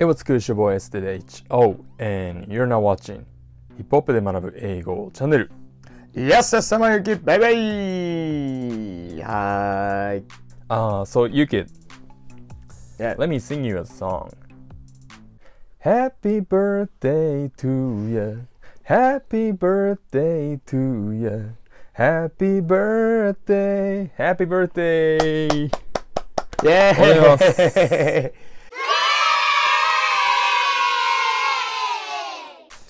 It was cool, your boy SDH. and you're now watching ヒップホップで学ぶ英語チャンネル。Yes, yes, sama Yuki, bye bye! Hi. Uh, so Yuki, Yeah. let me sing you a song. Happy birthday to ya. Happy birthday to ya. Happy birthday. Happy birthday. イ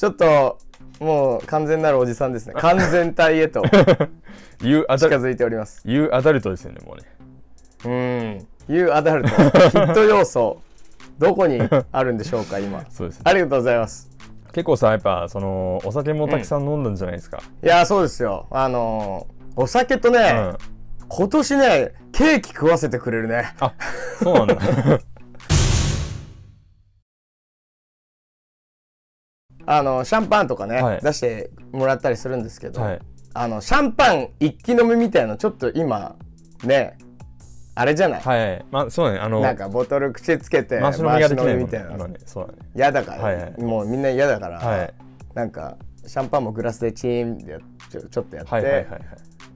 ちょっともう完全なるおじさんですね 完全体へと You 近づいております you adult ですよね、もうね。うん You アダルトヒット要素どこにあるんでしょうか今 そうですね。ありがとうございます結構さ、やっぱ、その、お酒もたくさん飲んだんじゃないですか。いやそうですよあのーお酒とね、うん。今年ねケーキ食わせてくれるねあ、そうなんだ。あのシャンパンとかね、はい出してもらったりするんですけど、はい。あのシャンパン一気飲みみたいなのちょっと今ねあれじゃない、はい。まあ、そうだね。あの、なんかボトル口つけて回し飲みができないもんねみたいな今ね。そうだね。嫌だから、はいはいもうみんな嫌だから、はい。なんかシャンパンもグラスでチーンでちょちょっとやって、はいはいはいはい。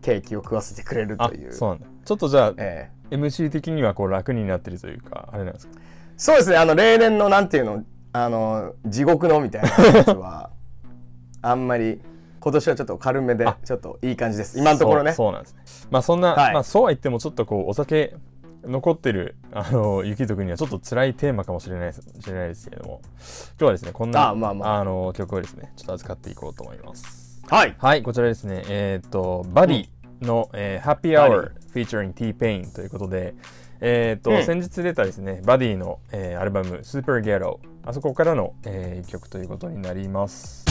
ケーキを食わせてくれるあという、そうなんだ。ちょっとじゃあ、ええ MC 的にはこう楽になってるというか、あれなんですか？そうですねあの例年のなんていうのあの地獄のみたいなやつは あんまり今年はちょっと軽めでちょっといい感じです。今のところね。そうなんですね。まあそんな、はい。まあそうは言ってもちょっとこうお酒残ってるあの雪とくにはちょっと辛いテーマかもしれないですしれないですけれども。今日はですねこんなあまあまあ。の曲をですねちょっと扱っていこうと思います。はい。はいこちらですねえっ、とバディの、えー、Happy バ Hour featuring T-Pain ということでえっ、と、うん。先日出たですねバディの、えーアルバム Super Ghetto あそこからの、えー曲ということになります。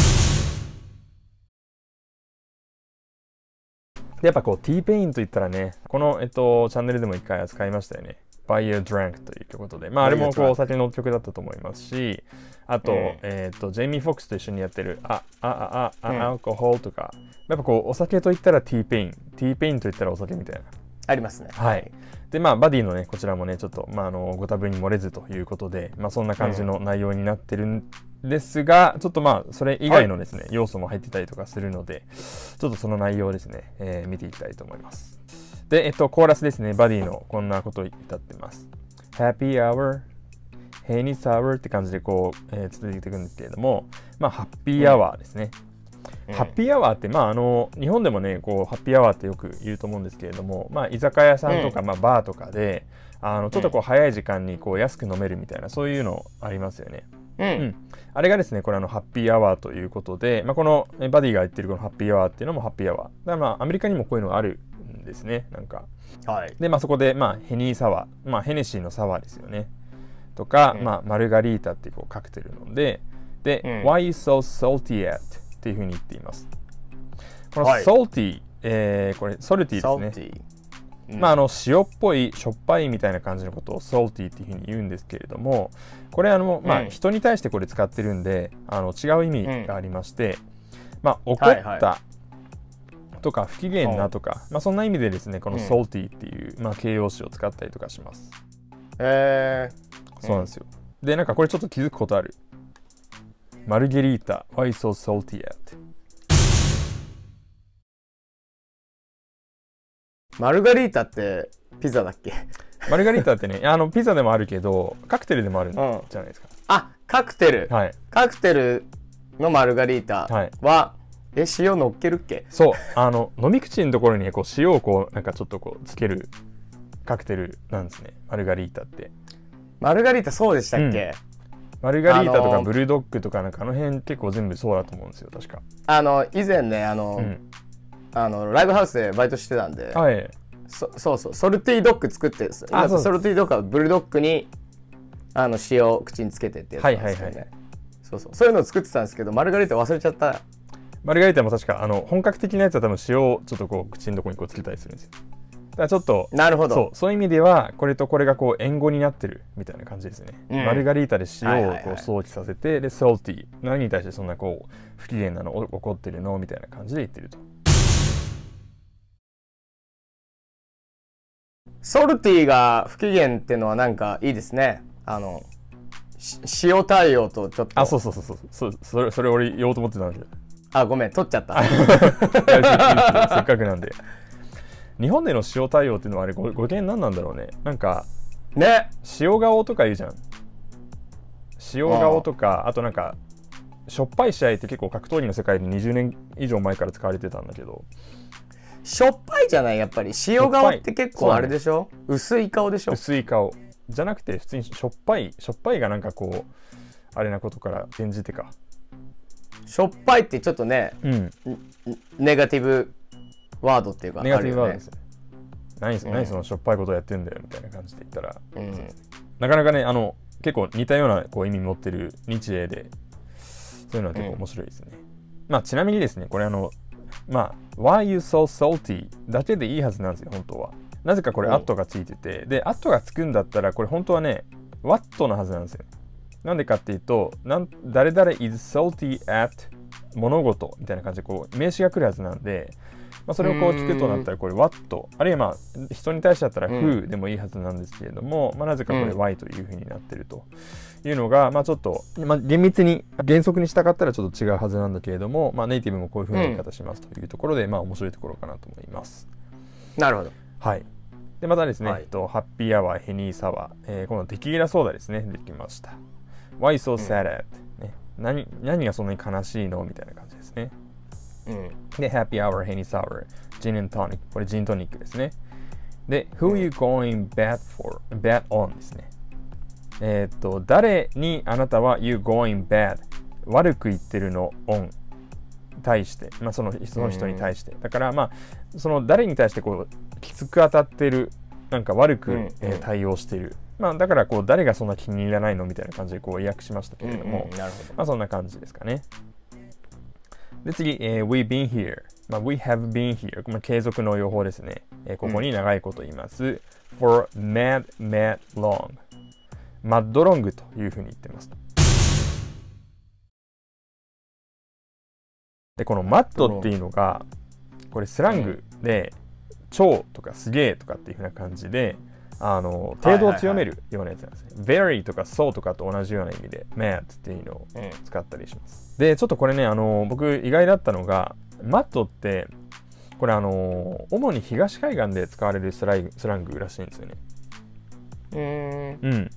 でやっぱこう T-Pain といったらねこの、えっと、チャンネルでも一回扱いましたよね。Buy Your Drink ということで。まああれもこうお酒の曲だったと思いますしあと,、うん。えっとジェイミー・フォックスと一緒にやってるああああうん。あアルコホールとか。やっぱこうお酒といったら T-Pain T-Pain といったらお酒みたいな。ありますね。はい。で、まあ、バディのね、こちらもね、ちょっと、まあ、あの、ご多分に漏れずということで、まあ、そんな感じの内容になってるんですが、ちょっとまあ、それ以外のですね、要素も入ってたりとかするので、ちょっとその内容をですね、えー見ていきたいと思います。で、えっと、コーラスですね、バディのこんなことを歌ってます。Happy Hour, Henny Sour って感じでこう、えー続いていくんですけれども、まあ、ハッピーアワーですね。うんハッピーアワーって、まあ、あの日本でもねこうハッピーアワーってよく言うと思うんですけれども、まあ、居酒屋さんとか、うん。まあ、バーとかであのちょっとこう早い時間にこう安く飲めるみたいなそういうのありますよね。うん、うん。あれがですねこれあのハッピーアワーということで、まあ、このえバディが言ってるこのハッピーアワーっていうのもハッピーアワー。だからまあアメリカにもこういうのがあるんですねなんか。はい。でまあそこでまあ Henny sour まあヘネシーのサワーですよね。とか、うん。まあマルガリータっていうこうカクテル飲んでで、うん。Why you so salty at? っていうふうに言っています。このはい。えーこれソルティですね。うん。まあ、あの塩っぽいしょっぱいみたいな感じのことを salty っていうふうに言うんですけれどもこれあの、まあ、うん人に対してこれ使ってるんであの違う意味がありまして、まあ、怒はいはい。ったとか不機嫌なとか、まあ、そんな意味でですねこのうん。salty っていう、まあ、形容詞を使ったりとかします。えー、そうなんですよ。でなんかこれちょっと気づくことあるマルゲリータ Why so salty at? マルガリータってピザだっけ？マルガリータってね あのピザでもあるけどカクテルでもあるんじうんゃないですか、あカクテル、はい。カクテルのマルガリータはい。は、え塩乗っけるっけ？そう。あの飲み口のところにこう塩をこうなんかちょっとこうつけるカクテルなんですね。マルガリータって。マルガリータそうでしたっけ、マルガリータとあのーかブルドッグとかなんかあの辺結構全部そうだと思うんですよ確か。あの以前ねあの、うん。あのライブハウスでバイトしてたんで、はい。そそうそうソルティドッグ作ってるんですよ。あそう。ソルティドッグはブルドッグにあの塩を口につけてってやつなんですよね、はいはいそうそう。そういうのを作ってたんですけどマルガリータ忘れちゃった。マルガリータも確かあの本格的なやつは多分塩をちょっとこう口のところにこうつけたりするんですよだちょっとなるほど。そうそういう意味ではこれとこれがこう縁語になってるみたいな感じですね、うん。マルガリータで塩をはいはいはい。こう想起させて、でソルティ何に対してそんなこう不機嫌なのお怒ってるのみたいな感じで言ってると。ソルティが不機嫌っていうのはなんかいいですね。あのし塩対応とちょっと。あそうそうそうそうそう。それそれ俺言おうと思ってたんだけどあごめん取っちゃった。せっかくなんで日本での塩対応っていうのはあれご語源何なんだろうね。なんかね。塩顔とか言うじゃん。塩顔とかあとなんかしょっぱい試合って結構格闘技の世界で20年以上前から使われてたんだけど。しょっぱいじゃないやっぱり。塩顔って結構あれでしょ？薄い顔でしょ？薄い顔。じゃなくて普通にしょっぱいしょっぱいがなんかこうあれなことから転じてか。しょっぱいってちょっとねうんん。ネガティブワードっていうかネガティブワードですよ何そ何そのしょっぱいことやってんだよみたいな感じで言ったらうん。なかなかねあの結構似たようなこう意味持ってる日英でそういうのは結構面白いですね、まあちなみにですねこれあのまあ「Why you so salty?」だけでいいはずなんですよ本当は。なぜかこれ「うん。at」がついててで「at」がつくんだったらこれ本当はね「what」のはずなんですよ。なんでかっていうとなん誰々 is salty at 物事みたいな感じでこう名詞が来るはずなんで、まあ、それをこう聞くとなったらこれ what あるいはまあ人に対してだったらうん。who でもいいはずなんですけれども、まあ、なぜかこれうん。why というふうになってるというのが、まあ、ちょっと、まあ、厳密に原則に従ったらちょっと違うはずなんだけれども、まあ、ネイティブもこういうふうな言い方しますというところで、まあ面白いところかなと思います。なるほど。はい。で、またですね、はい。えっと、ハッピーアワー、ヘニーサワー、えー、今度テキーラソーダですね、できました。Why so sad at、ね、何何がそんなに悲しいの？みたいな感じですね。うんで、ハッピーアワー、ヘニーサワー、ジントニック、これジントニックですね。で、Who you going bad for? bad on ですね。えーっと、誰にあなたは you going bad? 悪く言ってるの on 対して、まあ、そのその人に対して。だから、まあ、その誰に対してこうきつく当たってる、なんか悪く、うんえ対応してる。まあ、だからこう誰がそんな気に入らないのみたいな感じでこう訳しましたけれども、まあそんな感じですかね。で次、えー We've been here、まあ、We have been here、まあ、継続の予報ですね、えーここに長いこと言います、for mad mad long マッドロングというふうに言ってますでこのマッドっていうのがこれスラングで超とかすげえとかっていうふうな感じであの程度を強めるようなやつなんですね。very とか so とかと同じような意味で mad っていうのをうん使ったりします。で、ちょっとこれね、あの僕意外だったのが、マットって、これあの主に東海岸で使われるスライスラングらしいんですよね。うーんうん。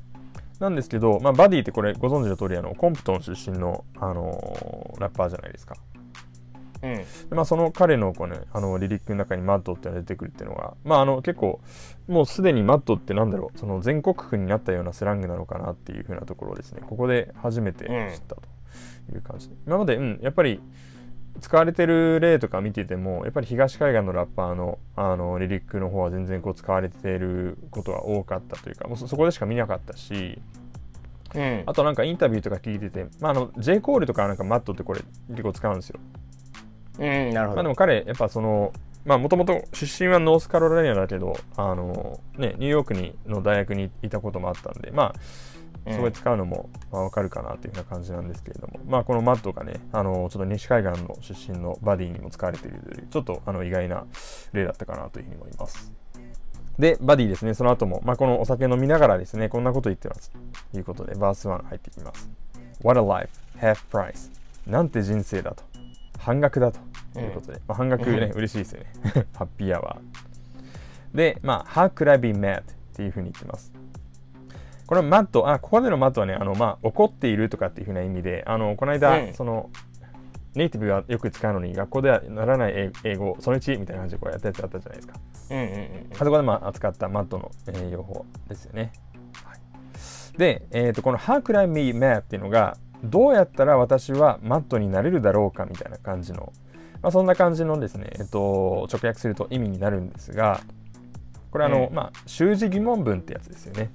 なんですけど、まあ、バディってこれご存知の通りあのコンプトン出身の、あのラッパーじゃないですか。うん。でまあ、その彼のこう、ね、あのリリックの中にマットっていうのが出てくるっていうのが、まあ、あの結構もうすでにマットってなんだろうその全国区になったようなスラングなのかなっていうふうなところをですねここで初めて知ったという感じで、今まで、うん、やっぱり使われてる例とか見ててもやっぱり東海岸のラッパーのあのリリックの方は全然こう使われていることが多かったというかもうそそこでしか見なかったしうん。あとなんかインタビューとか聞いてて、まあ、あの J コールとかなんかマットってこれ結構使うんですようんなるほど。まあでも彼やっぱそのまあもともと出身はノースカロライナだけどあのねニューヨークにの大学にいたこともあったんでまあそこで使うのもまあわかるかなっていうふうな感じなんですけれども、まあこのマットがねあのちょっと西海岸の出身のバディにも使われているというちょっとあの意外な例だったかなというふうに思います。でバディですね。その後もまあこのお酒飲みながらですねこんなこと言ってます。ということでバース1入ってきます。What a life. Half price. なんて人生だと。半額だということで、まあ、半額ね、嬉しいですよね。ハッピーアワー。で、まあ、How could I be mad? っていうふうに言ってます。これはマット、あ、ここでのマットはね、あの、まあ、怒っているとかっていうふうな意味で、あの、この間、うんその、ネイティブがよく使うのに、学校ではならない英英語、その1みたいな感じでこうやったやつあったじゃないですか。うんうんうんあそこでまあ扱ったマットの、えー用法ですよね。はい、で、えー、とこの How could I be mad っていうのがどうやったら私はマットになれるだろうかみたいな感じの、まあ、そんな感じのですね、えっと直訳すると意味になるんですがこれあの、うんまあ習字疑問文ってやつですよね。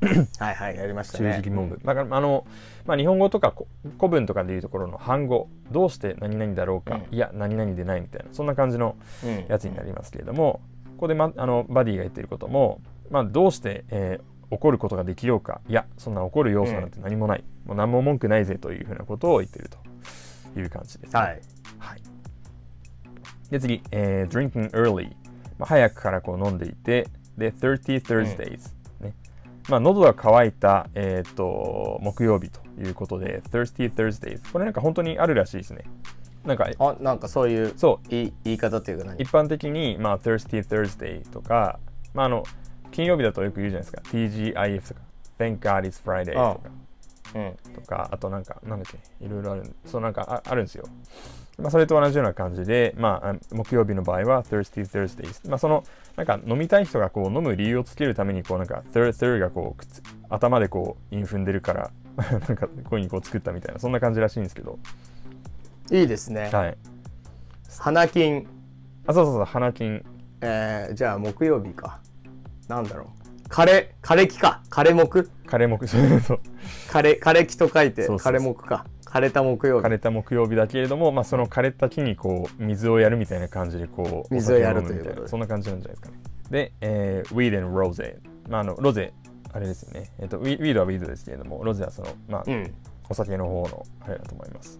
はいはいやりました習ね字疑問文。だからあの、まあ、日本語とかこ古文とかでいうところの反語どうして何々だろうか、うん。いや何々でないみたいなそんな感じのうんやつになりますけれども、ここで、ま、あのバディが言っていることも、まあ、どうして、えー怒ることができようかいやそんな怒る要素なんて何もない、もう何も文句ないぜというふうなことを言っているという感じです、ね。はい。はいで次、えー drinking early、まあ、早くからこう飲んでいてで30 Thursdays、ね。まあ、喉が渇いた、えー、と木曜日ということで Thirsty Thursdays これなんか本当にあるらしいですね。なんかあなんかそういうそう。い言い方っていうか何？一般的に、まあ、Thirsty Thursday とか、まあ、あの金曜日だとよく言うじゃないですか。TGIF とか。Thank God it's Friday とか。うん。とかあとなんかなんだっけ？いろいろある。そうなんかああるんですよ、まあ、それと同じような感じで、まあ、あ木曜日の場合は Thirsty Thursdays、まあ、そのなんか飲みたい人がこう飲む理由をつけるためにこうなんか Thir Thir がこう頭でこう韻踏んでるから なんかこういうふうにこう作ったみたいなそんな感じらしいんですけど。いいですね、はい。花金。あそうそうそう花金。えー、じゃあ木曜日か。なんだろう。枯れ枯れ木か。枯れ木。枯れ木。そうそう枯れ枯れ木と書いてそうそうそう枯れた木曜日。枯れた木曜日だけれども、まあ、その枯れた木にこう水をやるみたいな感じでこう水をやるというそんな感じなんじゃないですかね。で、えー、ウィード and ロゼ、まあ、あのロゼあれですよね、えっとウィウィードはウィードですけれどもロゼはその、まあうん。お酒の方のあれだと思います。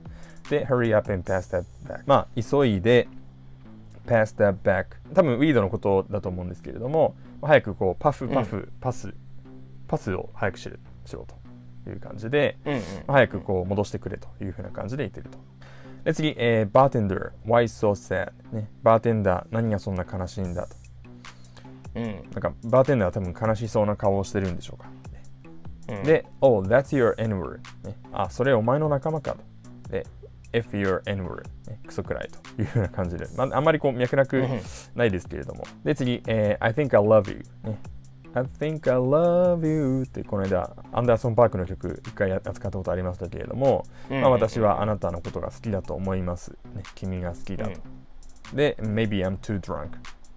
で hurry up and pass that back まあ急いで pass that back 多分ウィードのことだと思うんですけれども早くこうパフパフ、パスパスを早くしろしろという感じで、うんうん早くこう戻してくれというふうな感じで言ってると。で次、えー、バーテンダー、why so sad、ね。バーテンダー、何がそんな悲しいんだと。うんなんか、バーテンダーは多分悲しそうな顔をしてるんでしょうか。うんで、oh, that's your N-word、ね。あ、それお前の仲間かと。で、if your N-word、ね、クソくらいというふうな感じで、まあ、あんまりこう脈絡ないですけれども。で、次、えー I think I love you、ね。I think I love you ってこの間アンダーソン・パークの曲一回扱ったことありましたけれども、うんまあ、私はあなたのことが好きだと思います、ね、君が好きだと、で Maybe I'm too drunk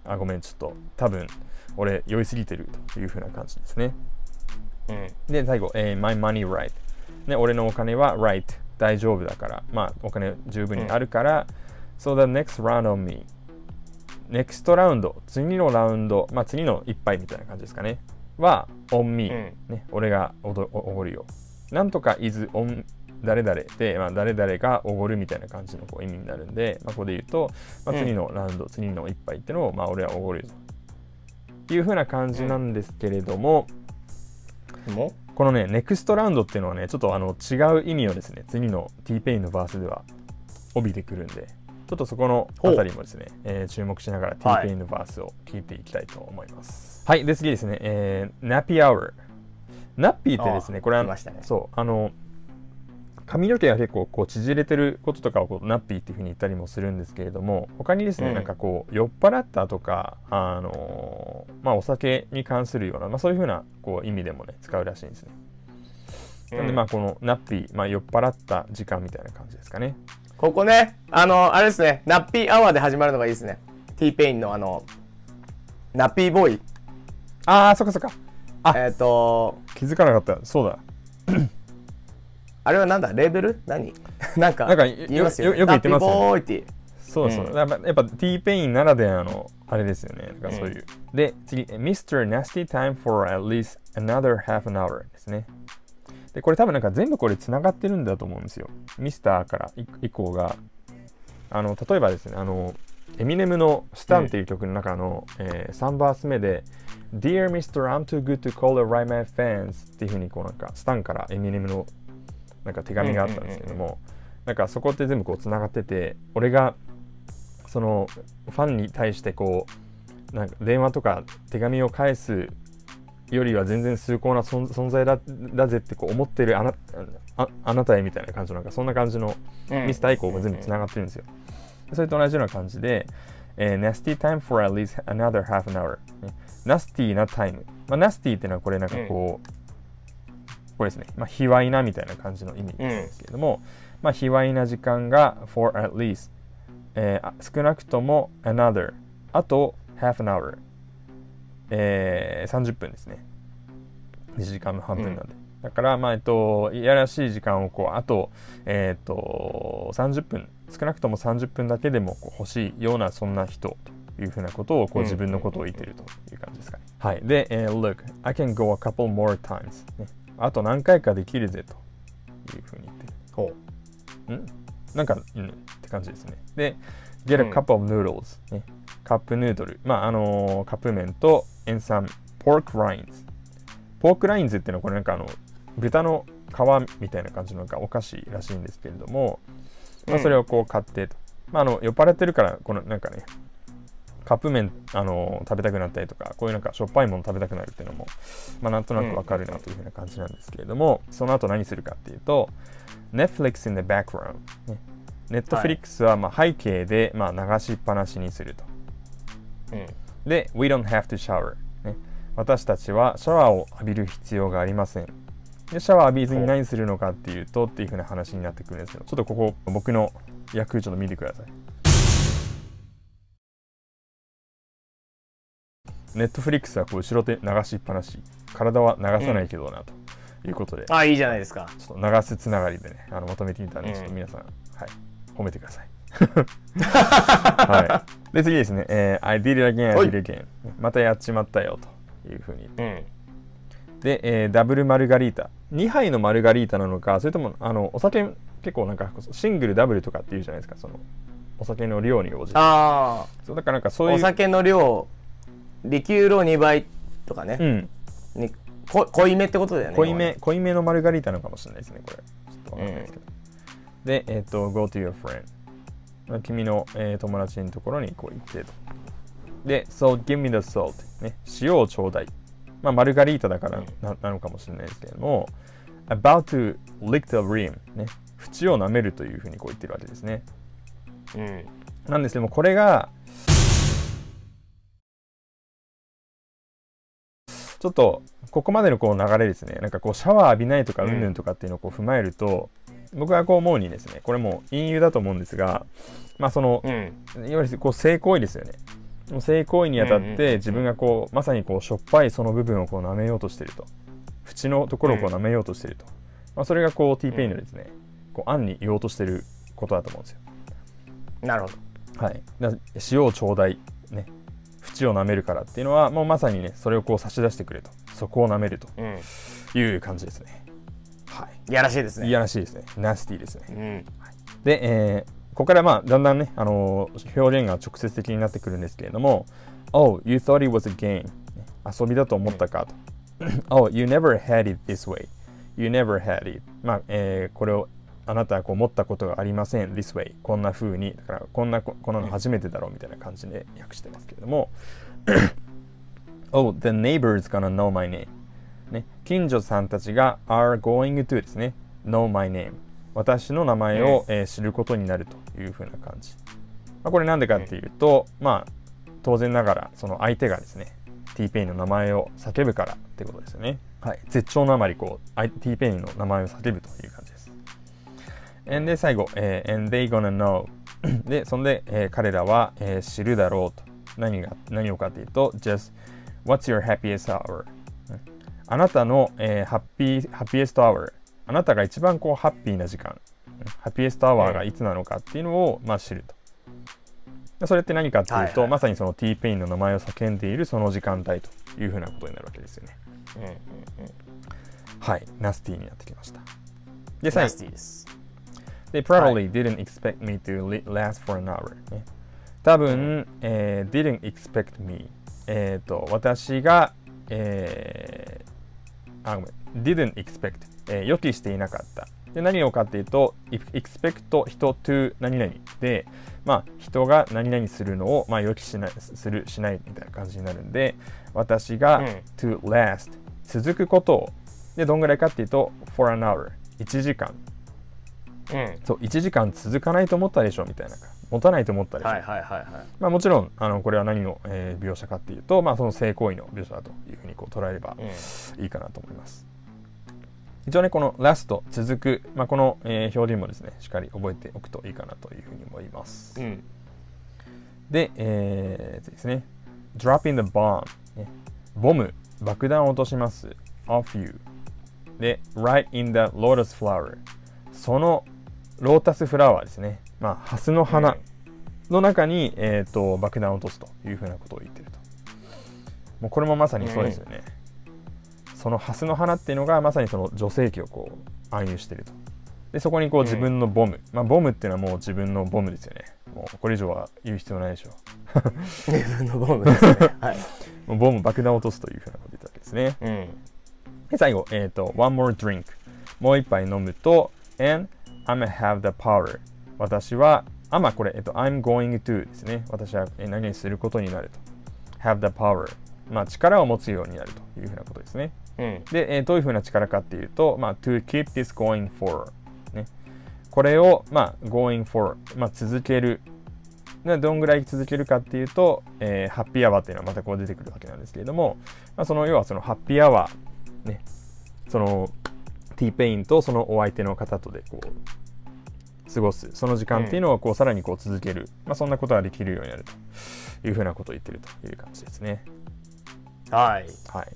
あごめんちょっと多分俺酔いすぎてるというふうな感じですね。うん。で最後、えー My money right、ね、俺のお金は right 大丈夫だから。まあお金十分にあるから、So the next round on me ネクストラウンド次のラウンドまあ次の一杯みたいな感じですかね。は on me、うん。ね、俺がおどおおごるよ。なんとか is on 誰々で、まあ、誰々がおごるみたいな感じのこう意味になるんで、まあ、ここで言うと、まあ、次のラウンド、次の一杯っていうのを、まあ、俺はおごるよ。というふうな感じなんですけれども、も？このね、 next round っていうのはね、ちょっとあの違う意味をですね、次の T-Pain のバースでは帯びてくるんで、ちょっとそこのあたりもですね、えー注目しながらはい T-Pain のバースを聞いていきたいと思います。はい、で次ですね、えー、ナッピーアワー。ナッピーってですね、あこれは、ねそう、あの、髪の毛が結構こう縮れてることとかをこう nappy っていうふうに言ったりもするんですけれども他にですね、うんなんかこう酔っ払ったとかあのーまあお酒に関するような、まあ、そういうふうなこう意味でもね使うらしいんですね。なんでまあこの nappy、まあ、酔っ払った時間みたいな感じですかね。ここねあのあれですねナッピーアワーで始まるのがいいですね。T ペインのあの Nappy Boy。ああそっかそっか。あえっ、と気づかなかった。そうだ。あれはなんだ？レーベル？何？なんかなんか言いますよ、ね、よよく言ってますよね。 Nappy Boy って。そうそう、うん。やっぱやっぱ T ペインならではのあれですよね。なんかそういう。で、次、Mr. Nasty Time for at least another half an hour ですね。で、これ多分なんか全部これ繋がってるんだと思うんですよ。ミスターから以降が。あの、例えばですね、あの、エミネムのスタンっていう曲の中の、えー3バース目で Dear Mr. I'm too good to call it right my fans っていうふうにこうなんかスタンからエミネムのなんか手紙があったんですけども、なんかそこって全部こうつながってて俺がそのファンに対してこうなんか電話とか手紙を返すよりは全然崇高な存存在だだぜってこう思ってるあなああなたへみたいな感じのなんかそんな感じのうんミスター以降も全部つながってるんですよ。それと同じような感じで、えー、nasty time for at least another half an hour、ね。ナスティーなタイム。まあ、ナスティーっていうのはこれなんかこう、これですね、まあ、卑猥なみたいな感じの意味ですけれども、まあ、卑猥な時間が for at least、えーあ少なくとも another、あと half an hour、えー30分ですね。2時間の半分なんで。だから、まあ、えっと、いやらしい時間をこう、あと、えっと、30分、少なくとも30分だけでも欲しいような、そんな人というふうなことを、こう、うん自分のことを言ってるという感じですかね。はい。で、えー Look, I can go a couple more times、ね。あと何回かできるぜというふうに言ってる。ほんなんか、うん、って感じですね。で、get うん a cup of noodles、ね。カップヌードル。まあ、あのーカップ麺と and some pork rinds。ポークラインズっていうのはこれなんかあの豚の皮みたいな感じのなんかお菓子らしいんですけれども、まあ、それをこう買ってと、まあ、あの酔っ払ってるからこのなんかねカップ麺あの食べたくなったりとかこういうなんかしょっぱいもの食べたくなるっていうのも、まあ、なんとなくわかるなというふうな感じなんですけれども、その後何するかっていうと Netflix in the background、ね、Netflix はまあ背景でまあ流しっぱなしにすると、うん。で We don't have to shower、ね、私たちはシャワーを浴びる必要がありません。でシャワー浴びずに何するのかっていうとっていうふうな話になってくるんですけどちょっとここ僕の役ちょっと見てください。ネットフリックスはこう後ろ手流しっぱなし。体は流さないけどなと。いうことで、あいいじゃないですか。ちょっと流すつながりでねあのまとめてみたんで、うんちょっと皆さん、はい、褒めてください。はい、で次ですね、えー I did it again, I はい did it again. またやっちまったよというふうに。うん。で、えーダブルマルガリータ。2杯のマルガリータなのかそれともあのお酒結構なんかシングルダブルとかっていうじゃないですかそのお酒の量に応じて。あそうだからなんかそあういうお酒の量リキュールを2倍とかね、うん。にこ濃いめってことだよね濃いめ濃いめのマルガリータなのかもしれないですねこれ。ちょっとわかんないですけど、でえっ、と Go to your friend まあ君の、えー友達のところにこう行ってと。で So give me the salt ね。塩をちょうだい。まあマルガリータだからななのかもしれないですけれども About to lick the rim ね。縁を舐めるというふうにこう言ってるわけですね。うん。なんですけどもこれがちょっとここまでのこう流れですね。なんかこうシャワー浴びないとかううんんぬんとかっていうのをこう踏まえると、僕はこう思うにですねこれもう隠喩だと思うんですがまあそのうん。いわゆるこう性行為ですよね。性行為にあたって自分がこうまさにこうしょっぱいその部分をこう舐めようとしてると。縁のところをこう舐めようとしてると、まあ、それがこう T ペインのですね、こう暗に言おうとしてることだと思うんですよ。なるほど。はい、だ塩をちょうだい、ね、縁を舐めるからっていうのはもうまさにねそれをこう差し出してくれと。そこを舐めるとうん。いう感じですね。はいやらしいですねいやらしいですね。ナスティですね。うんで、えーここからまあだんだんね、あのー表現が直接的になってくるんですけれども Oh, you thought it was a game. ね遊びだと思ったかと。oh, you never had it this way. You never had it. まあ、えーこれをあなたはこう持ったことがありません this way こんな風にだからこんなここんなの初めてだろうみたいな感じで訳してますけれども Oh, the neighbor's gonna know my name ね、近所さんたちが are going to ですね。know my name 私の名前を、えー知ることになるというふうな感じ、まあ、これなんでかっていうと、まあ当然ながらその相手がですね T-Pain の名前を叫ぶからってことですよね。はい。絶頂のあまりこう T-Pain の名前を叫ぶという感じです。And で最後、えー and they gonna know でそんで、えー彼らは、えー知るだろうと。何が何をかっていうと just what's your happiest hour うんあなたの、えーハッピー happiest hour。あなたが一番こうハッピーな時間。うん happiest hour がいつなのかっていうのを、まあ、知ると。でそれって何かっていうと、はいはい。まさにその T-Pain の名前を叫んでいるその時間帯というふうなことになるわけですよね。うんうんうんはい。ナスティになってきました。でナ最後。スティです。で、probably didn't expect me to last for an hour、ね。多分、えー didn't expect me。えっ、と、私が、えーあ、ごめん。didn't expect、えー予期していなかった。で、何をかっていうと、expect 人 to 何々。で、まあ、人が何々するのを、まあ、予期しない、する、しないみたいな感じになるんで、私が、うん。to last 続くことを、で、どんぐらいかっていうと、for an hour 1時間。うん。そう1時間続かないと思ったでしょみたいな持たないと思ったでしょ、はいはいはいはい。まあ、もちろんあのこれは何の、えー描写かっていうと、まあ、その性行為の描写だというふうにこう捉えればうん。いいかなと思います。一応ねこのラスト続く、まあ、この、えー表現もですねしっかり覚えておくといいかなというふうに思います。うん。で、えー次ですね。Drop in the bomb、ね、ボム爆弾を落とします。Off you で right in the lotus flower そのロータスフラワーですねまあハスの花の中に、えー、と爆弾を落とすというふうなことを言ってると。もうこれもまさにそうですよね、そのハスの花っていうのがまさにその女性器をこう暗喩してると。でそこにこう自分のボム、まあボムっていうのはもう自分のボムですよね。もうこれ以上は言う必要ないでしょ 自分のボム。ですねはい。もうボム爆弾を落とすというふうなことを言ったわけですね。うん。で最後、えっ、と、one more drink。もう一杯飲むと、and I'm gonna have the power。私は、あ、まあこれ、えっと、I'm going to ですね。私はえー何々することになると。have the power。まあ力を持つようになるというふうなことですね。うんで、えーどういうふうな力かっていうと、まあ、to keep this going for、ね。これを、まあ、going for、まあ、続ける。でどんぐらい続けるかっていうと、えーハッピーアワーっていうのはまたこう出てくるわけなんですけれども、まあ、その要はそのハッピーアワー、ね、その T ペインとそのお相手の方とでこう過ごすその時間っていうのをこうさらにこう続ける、まあ、そんなことができるようになるというふうなことを言ってるという感じですね。はいはい。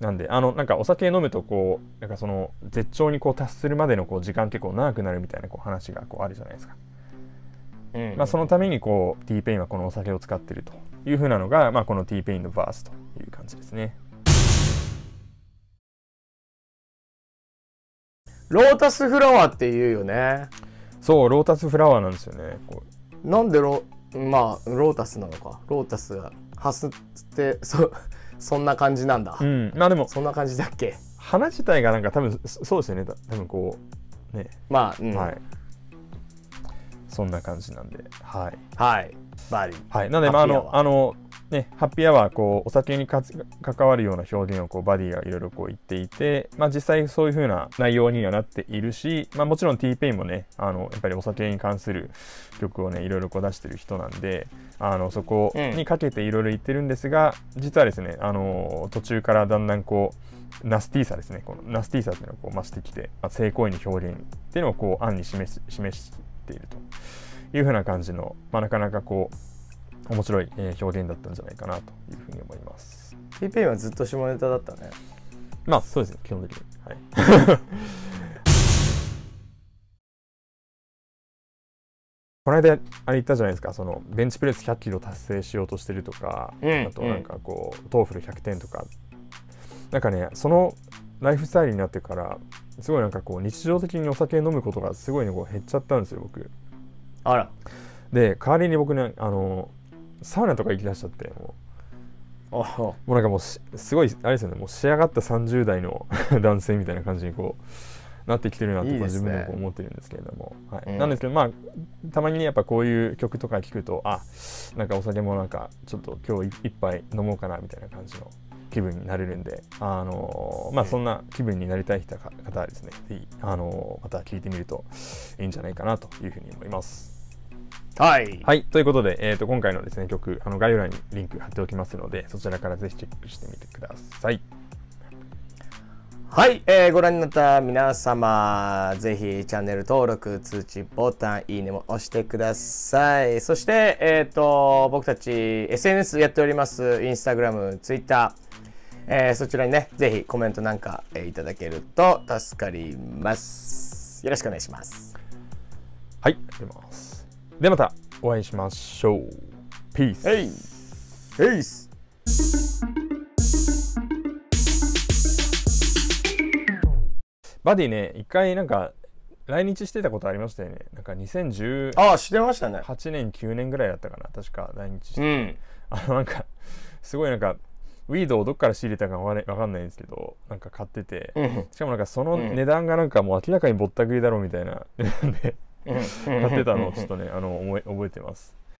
なんで、あの、なんかお酒飲むと、こう、なんかその、絶頂にこう達するまでのこう時間結構長くなるみたいなこう話がこうあるじゃないですか。うんまあ、そのために、こう、T ペインはこのお酒を使ってるというふうなのが、まあ、この T ペインのバースという感じですね。ロータスフラワーって言うよねそう、ロータスフラワーなんですよね。こなんでロまあロータスなのか。ロータスがハスってそそんな感じなんだ、ううん。まあでも、そんな感じだっけ？花自体がなんか多分、そそうですよね。た多分こう、ね、まあ、うん、ははい。い、そんな感じなんで、はい。バディはい、なので、まあ、あの、あの、ね、ハッピーアワー、こう、お酒にか関わるような表現を、こう、バディがいろいろこう言っていて、まあ、実際そういう風な内容にはなっているし、まあ、もちろん T ペインもね、あの、やっぱりお酒に関する曲をね、いろいろこう出してる人なんで、あの、そこにかけていろいろ言ってるんですが、実はですね、あの、途中からだんだんこう、ナスティーサですね、このナスティーサっていうのをこう増してきて、まあ、性行為の表現っていうのをこう、案に示す示しているという風な感じの、まあ、なかなかこう、面白い、えー表現だったんじゃないかなというふうに思います。ンはずっと下ネタだったねまあそうですね、基本的に。はい。この間あれ言ったじゃないですか、そのベンチプレス100キロ達成しようとしてるとか、うんあとなんかこう、 TOEFL 100点とか、なんかね、そのライフスタイルになってから、すごいなんかこう、日常的にお酒飲むことがすごいね、こう減っちゃったんですよ、僕。あらで、代わりに僕ね、あの、サウナとか行きだしちゃって、もう。もうなんかもうしすごいあれですよねもう仕上がった30代の 男性みたいな感じにこうなってきてるなといいですね。自分でもこう思ってるんですけれども、はい。うん。なんですけどまあたまにねやっぱこういう曲とか聞くとあなんかお酒もなんかちょっと今日一杯飲もうかなみたいな感じの気分になれるんであのーまあそんな気分になりたい方はですね。ぜひあのーまた聞いてみるといいんじゃないかなというふうに思います。はいはい、ということで、えー、と今回のですね曲あの概要欄にリンク貼っておきますのでそちらからぜひチェックしてみてください。はい、えーご覧になった皆様、ぜひチャンネル登録、通知ボタン、いいねも押してください。そして、えっ、と、僕たち SNS やっております。インスタグラム、ツイッター、えーそちらにね、ぜひコメントなんか、えーいただけると助かります。よろしくお願いします。はい、出ます。ではまたお会いしましょう。ピース。へいへいっすバディね、一回なんか来日してたことありましたよね。なんか2018ああ、してましたね。年、9年ぐらいだったかな。確か来日して。うん。あのなんか、すごいなんか、ウィードをどっから仕入れたかわかんわかんないんですけど、なんか買ってて、うん。しかもなんかそのうん値段がなんかもう明らかにぼったくりだろうみたいな やってたのをちょっとね、あの覚え覚えてます。